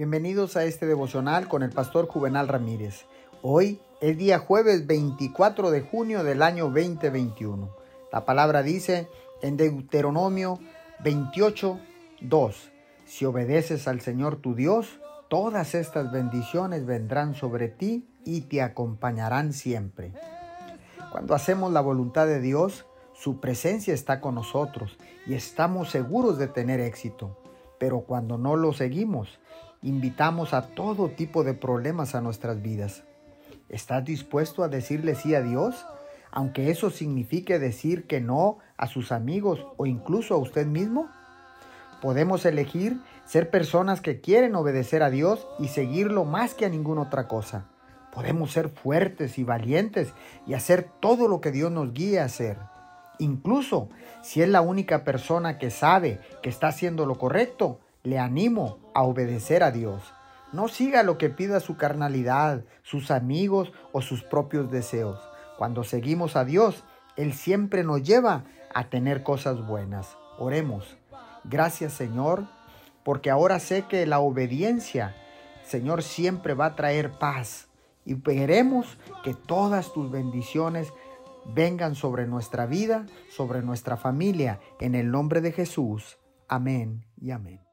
Bienvenidos a este devocional con el pastor Juvenal Ramírez. Hoy es día jueves 24 de junio del año 2021. La palabra dice en Deuteronomio 28, 2. Si obedeces al Señor tu Dios, todas estas bendiciones vendrán sobre ti y te acompañarán siempre. Cuando hacemos la voluntad de Dios, su presencia está con nosotros y estamos seguros de tener éxito. Pero cuando no lo seguimos, invitamos a todo tipo de problemas a nuestras vidas. ¿Estás dispuesto a decirle sí a Dios? Aunque eso signifique decir que no a sus amigos o incluso a usted mismo. Podemos elegir ser personas que quieren obedecer a Dios y seguirlo más que a ninguna otra cosa. Podemos ser fuertes y valientes y hacer todo lo que Dios nos guíe a hacer. Incluso si es la única persona que sabe que está haciendo lo correcto, le animo a obedecer a Dios. No siga lo que pida su carnalidad, sus amigos o sus propios deseos. Cuando seguimos a Dios, Él siempre nos lleva a tener cosas buenas. Oremos. Gracias Señor, porque ahora sé que la obediencia, Señor, siempre va a traer paz. Y veremos que todas tus bendiciones vengan sobre nuestra vida, sobre nuestra familia, en el nombre de Jesús. Amén y amén.